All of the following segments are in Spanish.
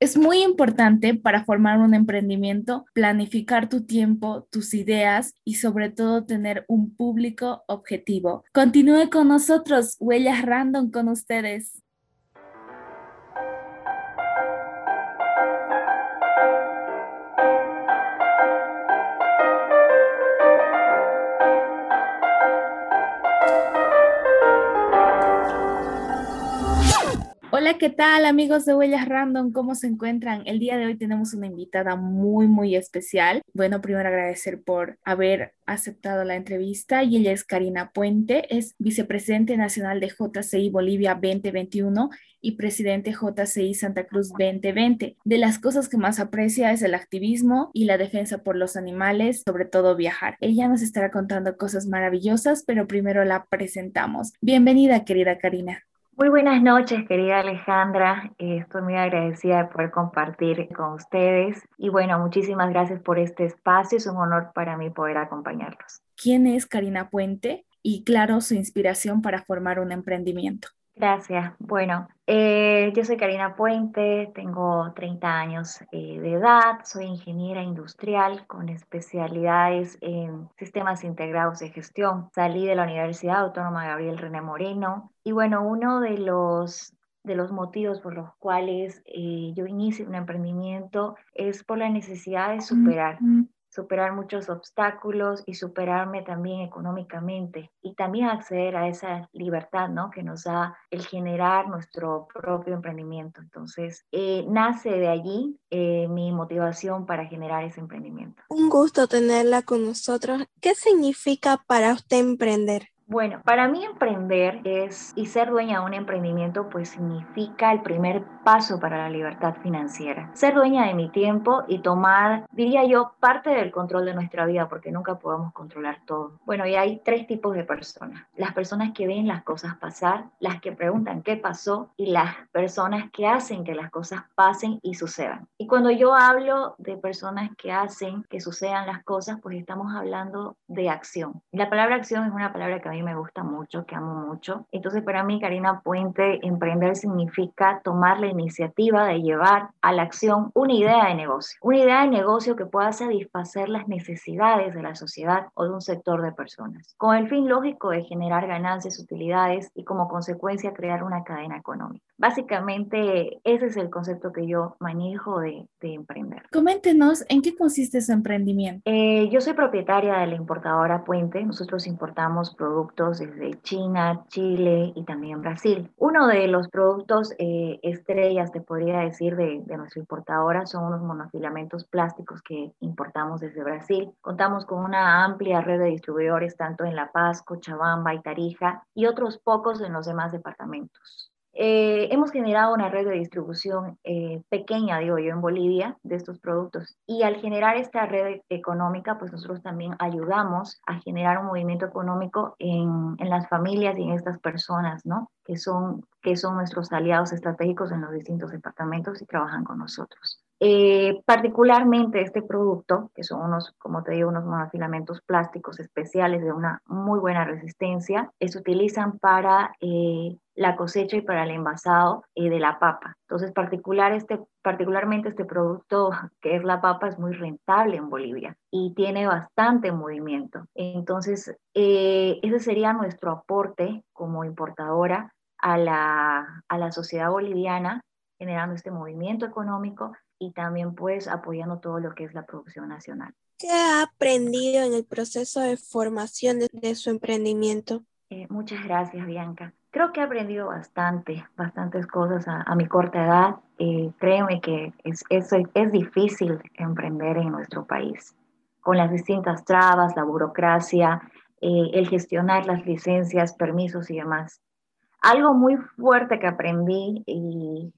Es muy importante para formar un emprendimiento planificar tu tiempo, tus ideas y sobre todo tener un público objetivo. Continúe con nosotros, Huellas Random con ustedes. Hola, ¿qué tal amigos de Huellas Random? ¿Cómo se encuentran? El día de hoy tenemos una invitada muy, muy especial. Bueno, primero agradecer por haber aceptado la entrevista y ella es Karina Puente, es vicepresidente nacional de JCI Bolivia 2021 y presidente JCI Santa Cruz 2020. De las cosas que más aprecia es el activismo y la defensa por los animales, sobre todo viajar. Ella nos estará contando cosas maravillosas, pero primero la presentamos. Bienvenida, querida Karina. Muy buenas noches, querida Alejandra. Estoy muy agradecida de poder compartir con ustedes. Y bueno, muchísimas gracias por este espacio. Es un honor para mí poder acompañarlos. ¿Quién es Karina Puente? Y claro, su inspiración para formar un emprendimiento. Gracias. Bueno, eh, yo soy Karina Puente, tengo 30 años eh, de edad, soy ingeniera industrial con especialidades en sistemas integrados de gestión. Salí de la Universidad Autónoma Gabriel René Moreno y bueno, uno de los de los motivos por los cuales eh, yo inicio un emprendimiento es por la necesidad de superar superar muchos obstáculos y superarme también económicamente y también acceder a esa libertad ¿no? que nos da el generar nuestro propio emprendimiento. Entonces, eh, nace de allí eh, mi motivación para generar ese emprendimiento. Un gusto tenerla con nosotros. ¿Qué significa para usted emprender? Bueno, para mí emprender es y ser dueña de un emprendimiento pues significa el primer paso para la libertad financiera. Ser dueña de mi tiempo y tomar, diría yo, parte del control de nuestra vida porque nunca podemos controlar todo. Bueno, y hay tres tipos de personas. Las personas que ven las cosas pasar, las que preguntan qué pasó y las personas que hacen que las cosas pasen y sucedan. Y cuando yo hablo de personas que hacen que sucedan las cosas, pues estamos hablando de acción. La palabra acción es una palabra que a mí me gusta mucho, que amo mucho. Entonces, para mí, Karina Puente, emprender significa tomar la iniciativa de llevar a la acción una idea de negocio. Una idea de negocio que pueda satisfacer las necesidades de la sociedad o de un sector de personas, con el fin lógico de generar ganancias, utilidades y como consecuencia crear una cadena económica. Básicamente, ese es el concepto que yo manejo de, emprender. Coméntenos en qué consiste su emprendimiento. Eh, yo soy propietaria de la importadora Puente. Nosotros importamos productos desde China, Chile y también Brasil. Uno de los productos eh, estrellas, te podría decir, de, de nuestra importadora son unos monofilamentos plásticos que importamos desde Brasil. Contamos con una amplia red de distribuidores tanto en La Paz, Cochabamba y Tarija y otros pocos en los demás departamentos. Eh, hemos generado una red de distribución eh, pequeña, digo yo, en Bolivia de estos productos. Y al generar esta red económica, pues nosotros también ayudamos a generar un movimiento económico en, en las familias y en estas personas, ¿no? Que son, que son nuestros aliados estratégicos en los distintos departamentos y trabajan con nosotros. Eh, particularmente este producto, que son unos, como te digo, unos monofilamentos plásticos especiales de una muy buena resistencia, se utilizan para eh, la cosecha y para el envasado eh, de la papa. Entonces, particular este, particularmente este producto que es la papa es muy rentable en Bolivia y tiene bastante movimiento. Entonces, ese sería nuestro aporte como importadora a la, a la sociedad boliviana generando este movimiento económico y también pues apoyando todo lo que es la producción nacional. ¿Qué ha aprendido en el proceso de formación de, su emprendimiento? Eh, muchas gracias, Bianca. Creo que he aprendido bastante, bastantes cosas a, mi corta edad. Eh, créeme que es, es, es difícil emprender en nuestro país, con las distintas trabas, la burocracia, eh, el gestionar las licencias, permisos y demás. Algo muy fuerte que aprendí y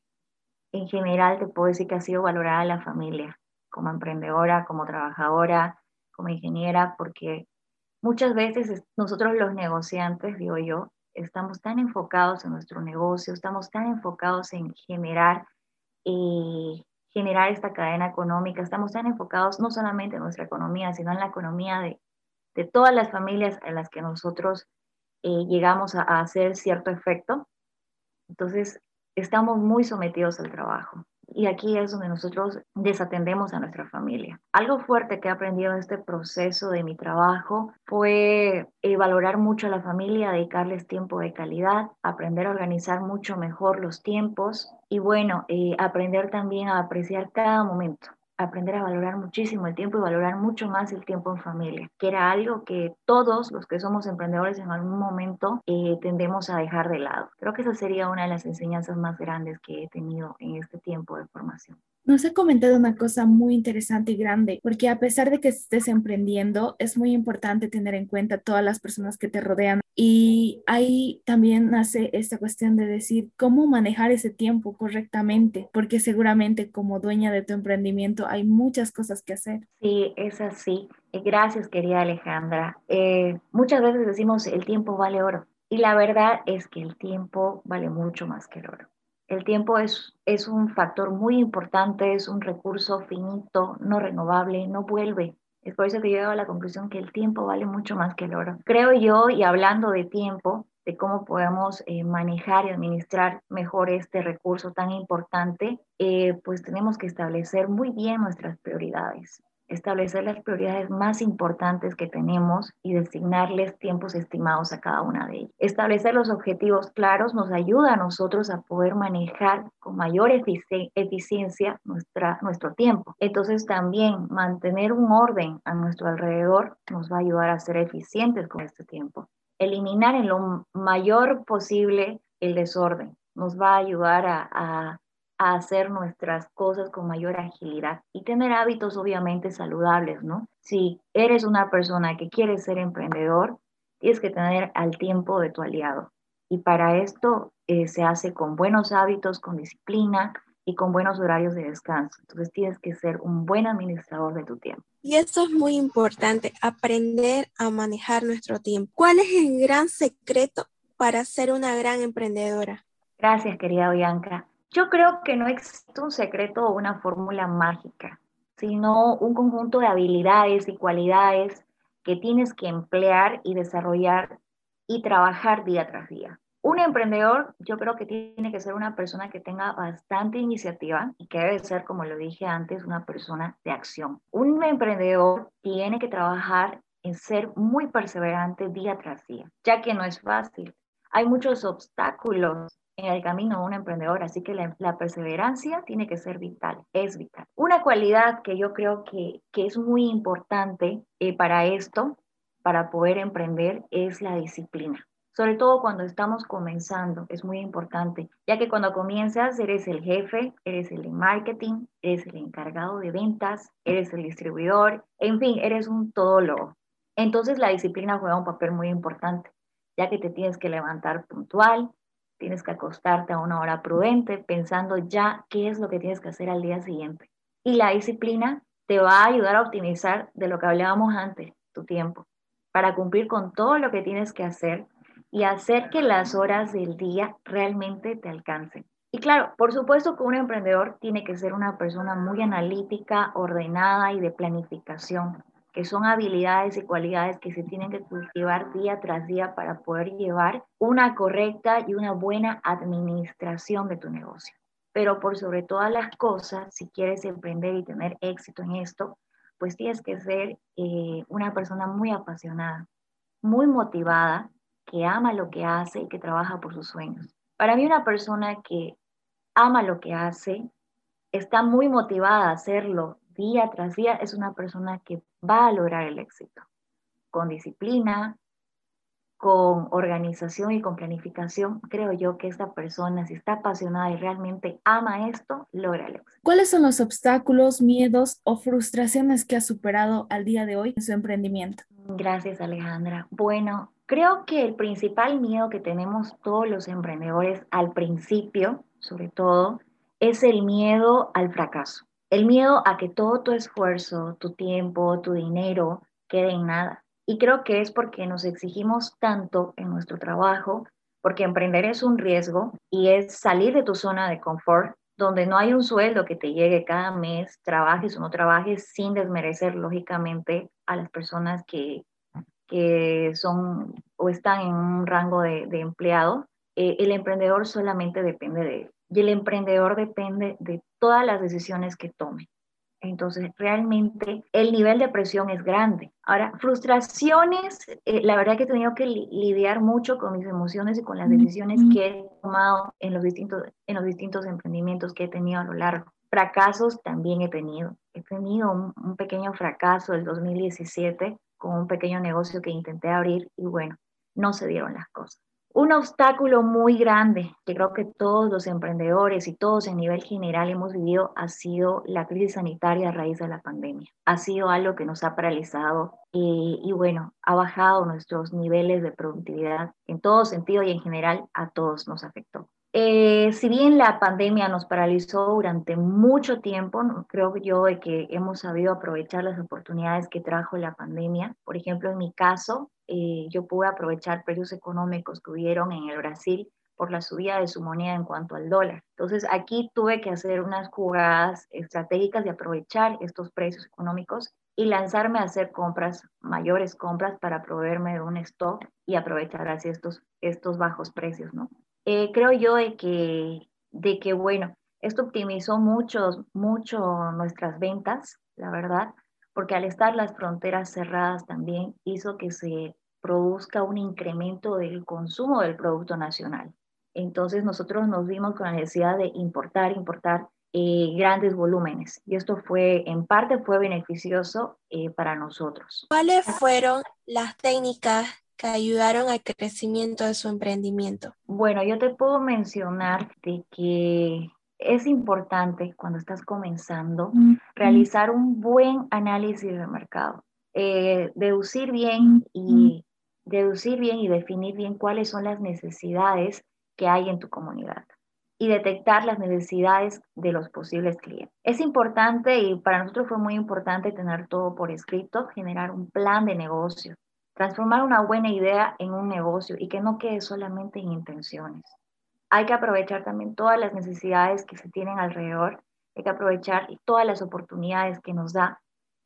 en general te puedo decir que ha sido valorada la familia, como emprendedora, como trabajadora, como ingeniera, porque muchas veces nosotros los negociantes, digo yo, estamos tan enfocados en nuestro negocio, estamos tan enfocados en generar, eh, generar esta cadena económica, estamos tan enfocados no solamente en nuestra economía, sino en la economía de, de todas las familias en las que nosotros eh, llegamos a, a hacer cierto efecto. Entonces, estamos muy sometidos al trabajo. Y aquí es donde nosotros desatendemos a nuestra familia. Algo fuerte que he aprendido en este proceso de mi trabajo fue eh, valorar mucho a la familia, dedicarles tiempo de calidad, aprender a organizar mucho mejor los tiempos y bueno, eh, aprender también a apreciar cada momento aprender a valorar muchísimo el tiempo y valorar mucho más el tiempo en familia, que era algo que todos los que somos emprendedores en algún momento eh, tendemos a dejar de lado. Creo que esa sería una de las enseñanzas más grandes que he tenido en este tiempo de formación. Nos ha comentado una cosa muy interesante y grande, porque a pesar de que estés emprendiendo, es muy importante tener en cuenta todas las personas que te rodean. Y ahí también nace esta cuestión de decir cómo manejar ese tiempo correctamente, porque seguramente como dueña de tu emprendimiento hay muchas cosas que hacer. Sí, es así. Eh, gracias, querida Alejandra. Eh, muchas veces decimos el tiempo vale oro. Y la verdad es que el tiempo vale mucho más que el oro. El tiempo es, es un factor muy importante, es un recurso finito, no renovable, no vuelve. Es por eso que yo a la conclusión que el tiempo vale mucho más que el oro. Creo yo, y hablando de tiempo, de cómo podemos eh, manejar y administrar mejor este recurso tan importante, eh, pues tenemos que establecer muy bien nuestras prioridades establecer las prioridades más importantes que tenemos y designarles tiempos estimados a cada una de ellas. Establecer los objetivos claros nos ayuda a nosotros a poder manejar con mayor eficiencia nuestro tiempo. Entonces también mantener un orden a nuestro alrededor nos va a ayudar a ser eficientes con este tiempo. Eliminar en lo mayor posible el desorden nos va a ayudar a hacer nuestras cosas con mayor agilidad y tener hábitos obviamente saludables, ¿no? Si eres una persona que quiere ser emprendedor, tienes que tener al tiempo de tu aliado. Y para esto eh, se hace con buenos hábitos, con disciplina y con buenos horarios de descanso. Entonces tienes que ser un buen administrador de tu tiempo. Y esto es muy importante, aprender a manejar nuestro tiempo. ¿Cuál es el gran secreto para ser una gran emprendedora? Gracias, querida Bianca. Yo creo que no existe un secreto o una fórmula mágica, sino un conjunto de habilidades y cualidades que tienes que emplear y desarrollar y trabajar día tras día. Un emprendedor, yo creo que tiene que ser una persona que tenga bastante iniciativa y que debe ser, como lo dije antes, una persona de acción. Un emprendedor tiene que trabajar en ser muy perseverante día tras día, ya que no es fácil. Hay muchos obstáculos en el camino de un emprendedor, así que la, perseverancia tiene que ser vital, es vital. Una cualidad que yo creo que, que es muy importante eh, para esto, para poder emprender, es la disciplina. Sobre todo cuando estamos comenzando, es muy importante, ya que cuando comienzas eres el jefe, eres el de marketing, eres el encargado de ventas, eres el distribuidor, en fin, eres un todólogo. Entonces la disciplina juega un papel muy importante, ya que te tienes que levantar puntual, tienes que acostarte a una hora prudente pensando ya qué es lo que tienes que hacer al día siguiente. Y la disciplina te va a ayudar a optimizar de lo que hablábamos antes, tu tiempo, para cumplir con todo lo que tienes que hacer y hacer que las horas del día realmente te alcancen. Y claro, por supuesto que un emprendedor tiene que ser una persona muy analítica, ordenada y de planificación que son habilidades y cualidades que se tienen que cultivar día tras día para poder llevar una correcta y una buena administración de tu negocio. Pero por sobre todas las cosas, si quieres emprender y tener éxito en esto, pues tienes que ser eh, una persona muy apasionada, muy motivada, que ama lo que hace y que trabaja por sus sueños. Para mí una persona que ama lo que hace, está muy motivada a hacerlo día tras día, es una persona que va a lograr el éxito. Con disciplina, con organización y con planificación, creo yo que esta persona, si está apasionada y realmente ama esto, logra el éxito. ¿Cuáles son los obstáculos, miedos o frustraciones que ha superado al día de hoy en su emprendimiento? Gracias, Alejandra. Bueno, creo que el principal miedo que tenemos todos los emprendedores al principio, sobre todo, es el miedo al fracaso. El miedo a que todo tu esfuerzo, tu tiempo, tu dinero quede en nada. Y creo que es porque nos exigimos tanto en nuestro trabajo, porque emprender es un riesgo y es salir de tu zona de confort, donde no hay un sueldo que te llegue cada mes, trabajes o no trabajes, sin desmerecer lógicamente a las personas que, que son o están en un rango de, empleado. Eh, el emprendedor solamente depende de él. Y el emprendedor depende de todas las decisiones que tomen. Entonces, realmente el nivel de presión es grande. Ahora, frustraciones, eh, la verdad que he tenido que lidiar mucho con mis emociones y con las decisiones que he tomado en los distintos, en los distintos emprendimientos que he tenido a lo largo. Fracasos también he tenido. He tenido un, un pequeño fracaso el 2017 con un pequeño negocio que intenté abrir y bueno, no se dieron las cosas. Un obstáculo muy grande que creo que todos los emprendedores y todos en nivel general hemos vivido ha sido la crisis sanitaria a raíz de la pandemia. Ha sido algo que nos ha paralizado y, y bueno, ha bajado nuestros niveles de productividad en todo sentido y en general a todos nos afectó. Eh, si bien la pandemia nos paralizó durante mucho tiempo, creo yo de que hemos sabido aprovechar las oportunidades que trajo la pandemia. Por ejemplo, en mi caso, eh, yo pude aprovechar precios económicos que hubieron en el Brasil por la subida de su moneda en cuanto al dólar. Entonces, aquí tuve que hacer unas jugadas estratégicas de aprovechar estos precios económicos y lanzarme a hacer compras, mayores compras para proveerme de un stock y aprovechar así estos, estos bajos precios, ¿no? Eh, creo yo de que, de que, bueno, esto optimizó mucho, mucho nuestras ventas, la verdad, porque al estar las fronteras cerradas también hizo que se produzca un incremento del consumo del producto nacional. Entonces nosotros nos vimos con la necesidad de importar, importar eh, grandes volúmenes y esto fue, en parte fue beneficioso eh, para nosotros. ¿Cuáles fueron las técnicas que ayudaron al crecimiento de su emprendimiento? Bueno, yo te puedo mencionar de que es importante cuando estás comenzando realizar un buen análisis de mercado, eh, deducir bien y deducir bien y definir bien cuáles son las necesidades que hay en tu comunidad y detectar las necesidades de los posibles clientes. Es importante y para nosotros fue muy importante tener todo por escrito, generar un plan de negocio, transformar una buena idea en un negocio y que no quede solamente en intenciones. Hay que aprovechar también todas las necesidades que se tienen alrededor, hay que aprovechar todas las oportunidades que nos da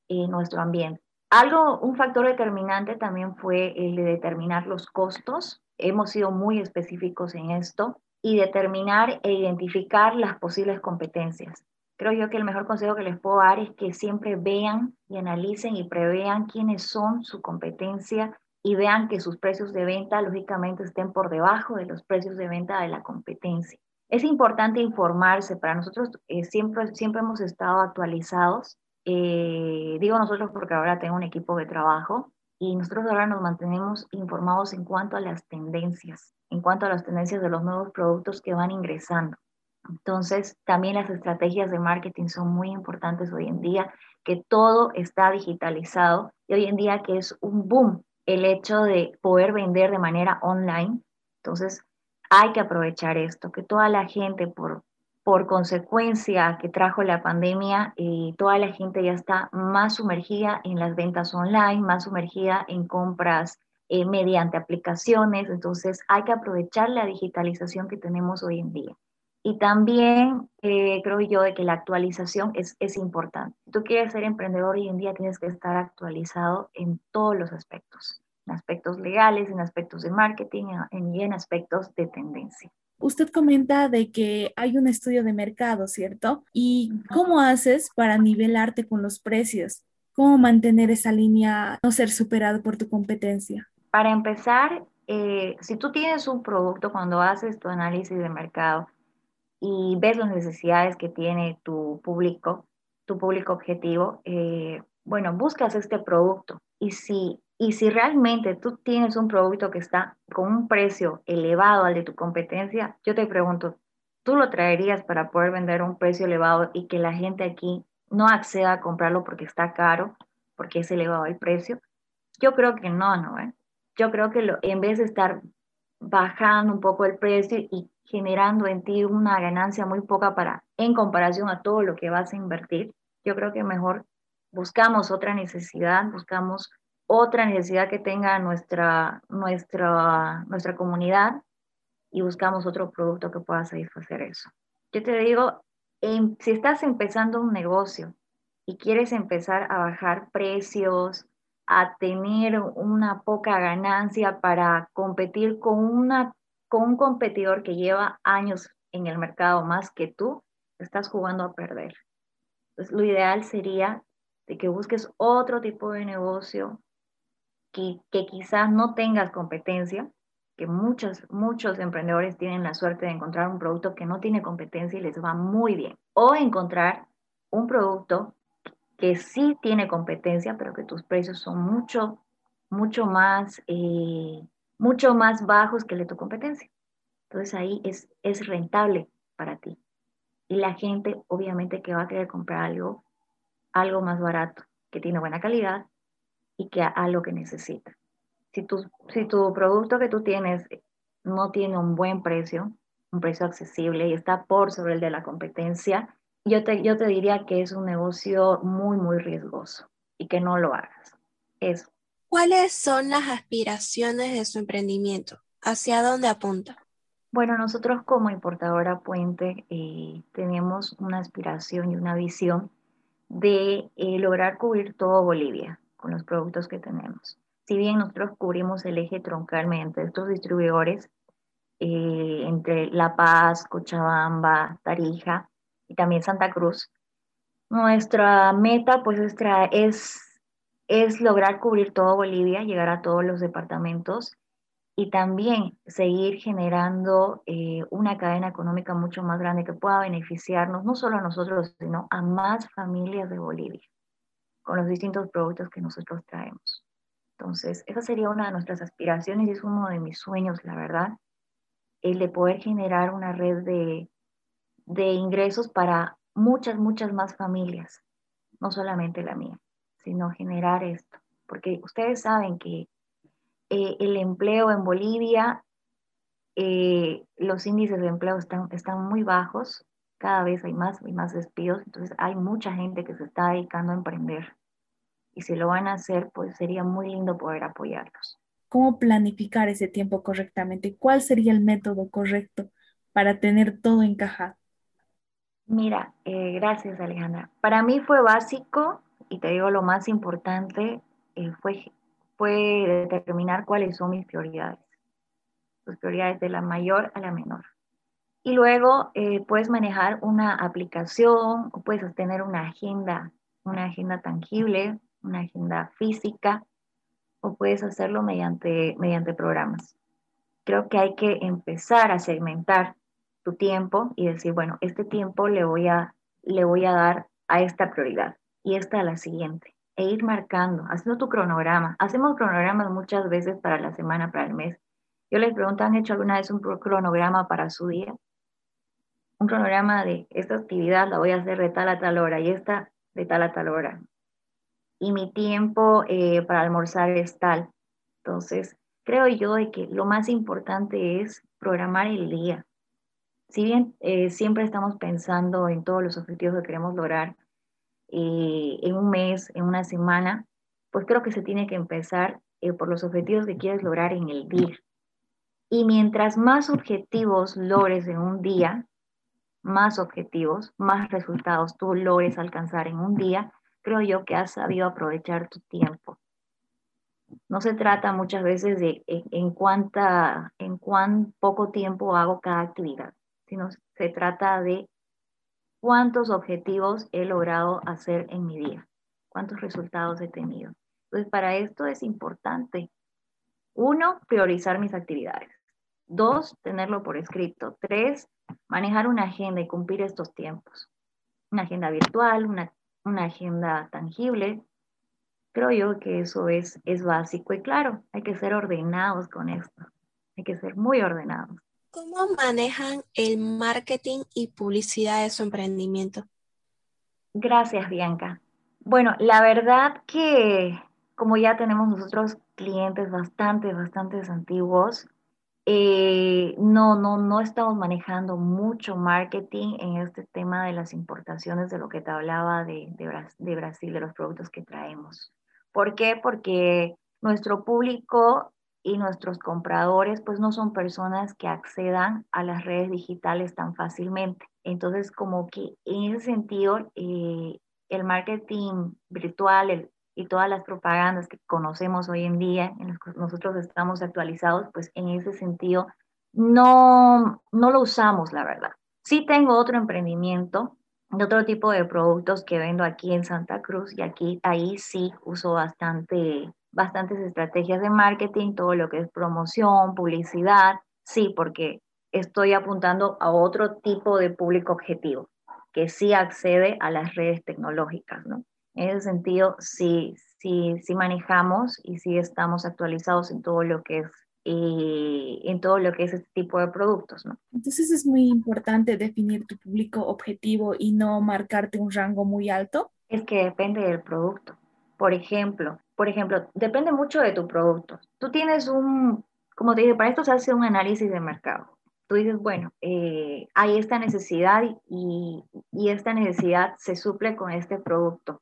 eh, nuestro ambiente. Algo, un factor determinante también fue el de determinar los costos. Hemos sido muy específicos en esto y determinar e identificar las posibles competencias. Creo yo que el mejor consejo que les puedo dar es que siempre vean y analicen y prevean quiénes son su competencia y vean que sus precios de venta lógicamente estén por debajo de los precios de venta de la competencia. Es importante informarse, para nosotros eh, siempre, siempre hemos estado actualizados, eh, digo nosotros porque ahora tengo un equipo de trabajo y nosotros ahora nos mantenemos informados en cuanto a las tendencias, en cuanto a las tendencias de los nuevos productos que van ingresando. Entonces, también las estrategias de marketing son muy importantes hoy en día, que todo está digitalizado y hoy en día que es un boom el hecho de poder vender de manera online. Entonces, hay que aprovechar esto, que toda la gente, por, por consecuencia que trajo la pandemia, eh, toda la gente ya está más sumergida en las ventas online, más sumergida en compras eh, mediante aplicaciones. Entonces, hay que aprovechar la digitalización que tenemos hoy en día. Y también eh, creo yo de que la actualización es, es importante. Tú quieres ser emprendedor hoy en día tienes que estar actualizado en todos los aspectos, en aspectos legales, en aspectos de marketing en, en aspectos de tendencia. Usted comenta de que hay un estudio de mercado, ¿cierto? ¿Y cómo haces para nivelarte con los precios? ¿Cómo mantener esa línea, no ser superado por tu competencia? Para empezar, eh, si tú tienes un producto, cuando haces tu análisis de mercado, y ves las necesidades que tiene tu público, tu público objetivo, eh, bueno, buscas este producto y si, y si realmente tú tienes un producto que está con un precio elevado al de tu competencia, yo te pregunto, ¿tú lo traerías para poder vender a un precio elevado y que la gente aquí no acceda a comprarlo porque está caro, porque es elevado el precio? Yo creo que no, ¿no? ¿Eh? Yo creo que en vez de estar bajando un poco el precio y generando en ti una ganancia muy poca para en comparación a todo lo que vas a invertir, yo creo que mejor buscamos otra necesidad, buscamos otra necesidad que tenga nuestra, nuestra, nuestra comunidad y buscamos otro producto que pueda satisfacer eso. Yo te digo, si estás empezando un negocio y quieres empezar a bajar precios, a tener una poca ganancia para competir con una con un competidor que lleva años en el mercado más que tú, estás jugando a perder. Entonces, lo ideal sería que busques otro tipo de negocio que, que quizás no tengas competencia, que muchos, muchos emprendedores tienen la suerte de encontrar un producto que no tiene competencia y les va muy bien. O encontrar un producto que sí tiene competencia, pero que tus precios son mucho, mucho más, eh, mucho más bajos que el de tu competencia. Entonces ahí es, es rentable para ti. Y la gente obviamente que va a querer comprar algo, algo más barato, que tiene buena calidad y que algo que necesita. Si tu, si tu producto que tú tienes no tiene un buen precio, un precio accesible y está por sobre el de la competencia, yo te, yo te diría que es un negocio muy, muy riesgoso y que no lo hagas. Eso. ¿Cuáles son las aspiraciones de su emprendimiento? ¿Hacia dónde apunta? Bueno, nosotros como importadora Puente eh, tenemos una aspiración y una visión de eh, lograr cubrir todo Bolivia con los productos que tenemos. Si bien nosotros cubrimos el eje troncal mediante estos distribuidores eh, entre La Paz, Cochabamba, Tarija y también Santa Cruz, nuestra meta pues es, es lograr cubrir todo Bolivia, llegar a todos los departamentos y también seguir generando eh, una cadena económica mucho más grande que pueda beneficiarnos no solo a nosotros, sino a más familias de Bolivia con los distintos productos que nosotros traemos. Entonces, esa sería una de nuestras aspiraciones y es uno de mis sueños, la verdad, el de poder generar una red de, ingresos para muchas, muchas más familias, no solamente la mía, sino generar esto. Porque ustedes saben que eh, el empleo en Bolivia, eh, los índices de empleo están, están muy bajos, cada vez hay más y más despidos, entonces hay mucha gente que se está dedicando a emprender y si lo van a hacer, pues sería muy lindo poder apoyarlos. ¿Cómo planificar ese tiempo correctamente? ¿Cuál sería el método correcto para tener todo encajado? Mira, eh, gracias Alejandra. Para mí fue básico y te digo lo más importante eh, fue, fue determinar cuáles son mis prioridades. Tus prioridades de la mayor a la menor. Y luego eh, puedes manejar una aplicación o puedes tener una agenda, una agenda tangible una agenda física o puedes hacerlo mediante, mediante programas. Creo que hay que empezar a segmentar tu tiempo y decir, bueno, este tiempo le voy a, le voy a dar a esta prioridad y esta a la siguiente. E ir marcando, haciendo tu cronograma. Hacemos cronogramas muchas veces para la semana, para el mes. Yo les pregunto, ¿han hecho alguna vez un cronograma para su día? Un cronograma de esta actividad la voy a hacer de tal a tal hora y esta de tal a tal hora y mi tiempo eh, para almorzar es tal. Entonces, creo yo de que lo más importante es programar el día. Si bien eh, siempre estamos pensando en todos los objetivos que queremos lograr eh, en un mes, en una semana, pues creo que se tiene que empezar por los objetivos que quieres lograr en el día. Y mientras más objetivos logres en un día, más objetivos, más resultados tú logres alcanzar en un día, creo yo que has sabido aprovechar tu tiempo. No se trata muchas veces de en, cuánta, en cuán poco tiempo hago cada actividad, sino se trata de cuántos objetivos he logrado hacer en mi día, cuántos resultados he tenido. Entonces, para esto es importante, uno, priorizar mis actividades. Dos, tenerlo por escrito. Tres, manejar una agenda y cumplir estos tiempos. Una agenda virtual, una una agenda tangible. Creo yo que eso es, es básico y claro, hay que ser ordenados con esto, hay que ser muy ordenados. ¿Cómo manejan el marketing y publicidad de su emprendimiento? Gracias, Bianca. Bueno, la verdad que como ya tenemos nosotros clientes bastante, bastante antiguos, eh, no, no, no estamos manejando mucho marketing en este tema de las importaciones, de lo que te hablaba de, de, Brasil, de los productos que traemos. ¿Por qué? Porque nuestro público y nuestros compradores pues no son personas que accedan a las redes digitales tan fácilmente. Entonces como que en ese sentido eh, el marketing virtual, el, y todas las propagandas que conocemos hoy en día, en las que nosotros estamos actualizados, pues en ese sentido no, no lo usamos, la verdad. Sí tengo otro emprendimiento de otro tipo de productos que vendo aquí en Santa Cruz y aquí ahí sí uso bastante bastantes estrategias de marketing, todo lo que es promoción, publicidad, sí, porque estoy apuntando a otro tipo de público objetivo que sí accede a las redes tecnológicas, ¿no? En ese sentido, sí, sí, sí manejamos y sí estamos actualizados en todo lo que es eh, en todo lo que es este tipo de productos, ¿no? Entonces es muy importante definir tu público objetivo y no marcarte un rango muy alto. Es que depende del producto. Por ejemplo, por ejemplo, depende mucho de tu producto. Tú tienes un, como te dije, para esto se hace un análisis de mercado. Tú dices, bueno, eh, hay esta necesidad y, y esta necesidad se suple con este producto.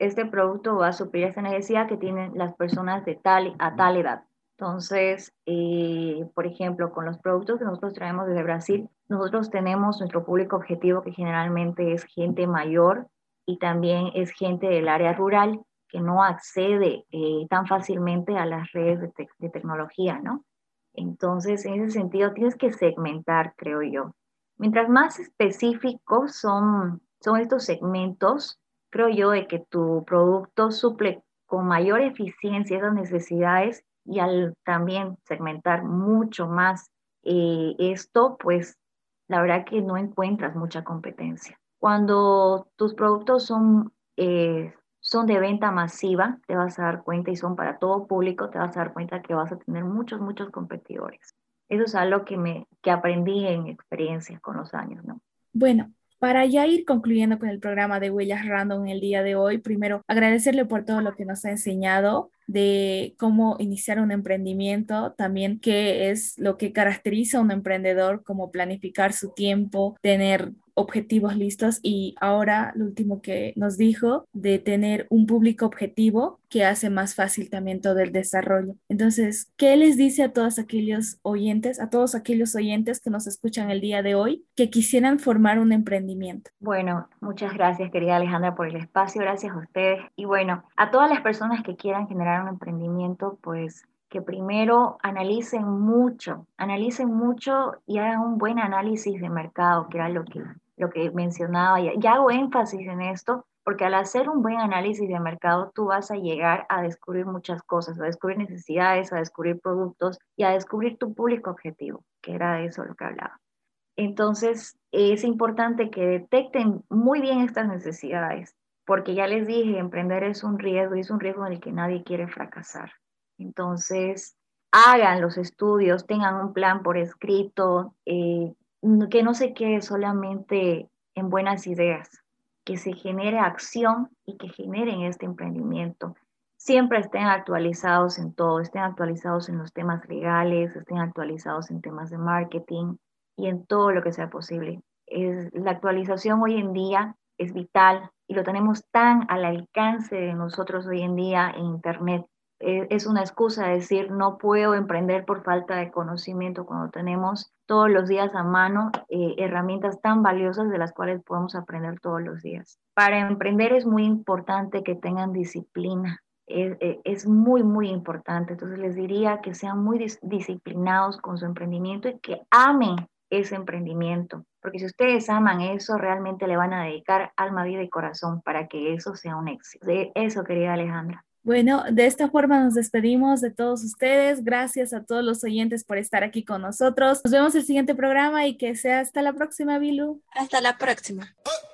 Este producto va a suplir esta necesidad que tienen las personas de tal a tal edad. Entonces, eh, por ejemplo, con los productos que nosotros traemos desde Brasil, nosotros tenemos nuestro público objetivo que generalmente es gente mayor y también es gente del área rural que no accede eh, tan fácilmente a las redes de, de, tecnología, ¿no? Entonces, en ese sentido, tienes que segmentar, creo yo. Mientras más específicos son, son estos segmentos, creo yo de que tu producto suple con mayor eficiencia esas necesidades y al también segmentar mucho más eh, esto, pues la verdad que no encuentras mucha competencia. Cuando tus productos son, eh, son de venta masiva, te vas a dar cuenta y son para todo público, te vas a dar cuenta que vas a tener muchos, muchos competidores. Eso es algo que, me, que aprendí en experiencias con los años, ¿no? Bueno, para ya ir concluyendo con el programa de Huellas Random el día de hoy, primero agradecerle por todo lo que nos ha enseñado de cómo iniciar un emprendimiento, también qué es lo que caracteriza a un emprendedor, como planificar su tiempo, tener objetivos listos y ahora lo último que nos dijo de tener un público objetivo que hace más fácil también todo el desarrollo. Entonces, ¿qué les dice a todos aquellos oyentes, a todos aquellos oyentes que nos escuchan el día de hoy que quisieran formar un emprendimiento? Bueno, muchas gracias querida Alejandra por el espacio, gracias a ustedes y bueno, a todas las personas que quieran generar un emprendimiento, pues que primero analicen mucho, analicen mucho y hagan un buen análisis de mercado, que era lo que, lo que mencionaba. Y, hago énfasis en esto porque al hacer un buen análisis de mercado, tú vas a llegar a descubrir muchas cosas, a descubrir necesidades, a descubrir productos y a descubrir tu público objetivo, que era de eso lo que hablaba. Entonces, es importante que detecten muy bien estas necesidades, porque ya les dije, emprender es un riesgo y es un riesgo en el que nadie quiere fracasar. Entonces, hagan los estudios, tengan un plan por escrito, eh, que no se quede solamente en buenas ideas, que se genere acción y que generen este emprendimiento. Siempre estén actualizados en todo, estén actualizados en los temas legales, estén actualizados en temas de marketing y en todo lo que sea posible. Es, la actualización hoy en día es vital y lo tenemos tan al alcance de nosotros hoy en día en Internet eh, es una excusa decir no puedo emprender por falta de conocimiento cuando tenemos todos los días a mano eh, herramientas tan valiosas de las cuales podemos aprender todos los días. Para emprender es muy importante que tengan disciplina. Es, eh, es muy, muy importante. Entonces les diría que sean muy disciplinados con su emprendimiento y que amen ese emprendimiento. Porque si ustedes aman eso, realmente le van a dedicar alma, vida y corazón para que eso sea un éxito. De eso, querida Alejandra. Bueno, de esta forma nos despedimos de todos ustedes. Gracias a todos los oyentes por estar aquí con nosotros. Nos vemos el siguiente programa y que sea hasta la próxima, Bilu. Hasta la próxima. Oh.